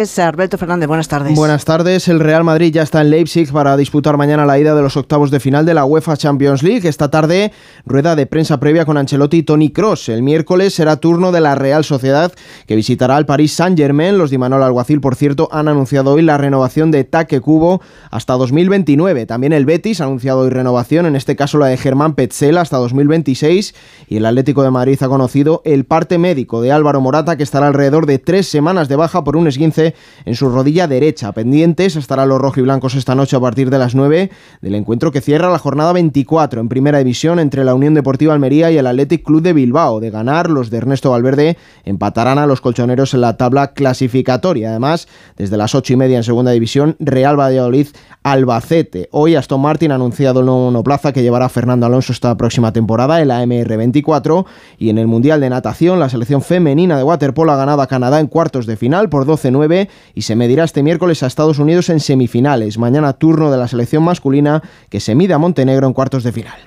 Alberto Fernández, buenas tardes. Buenas tardes. El Real Madrid ya está en Leipzig para disputar mañana la ida de los octavos de final de la UEFA Champions League. Esta tarde, rueda de prensa previa con Ancelotti y Tony Cross. El miércoles será turno de la Real Sociedad, que visitará al París Saint-Germain. Los de Manuel Alguacil, por cierto, han anunciado hoy la renovación de Taque Cubo hasta 2029. También el Betis ha anunciado hoy renovación, en este caso la de Germán Petzel hasta 2026. Y el Atlético de Madrid ha conocido el parte médico de Álvaro Morata, que estará alrededor de tres semanas de baja por un esguince en su rodilla derecha. Pendientes estarán los rojiblancos esta noche a partir de las 9 del encuentro que cierra la jornada 24 en Primera División entre la Unión Deportiva Almería y el Athletic Club de Bilbao. De ganar, los de Ernesto Valverde empatarán a los colchoneros en la tabla clasificatoria. Además, desde las 8 y media en Segunda División, Real Valladolid Albacete. Hoy Aston Martin ha anunciado el nuevo monoplaza que llevará Fernando Alonso esta próxima temporada, el AMR 24, y en el Mundial de Natación, la selección femenina de waterpolo ha ganado a Canadá en cuartos de final por 12-9 y se medirá este miércoles a Estados Unidos en semifinales. Mañana turno de la selección masculina que se mide a Montenegro en cuartos de final.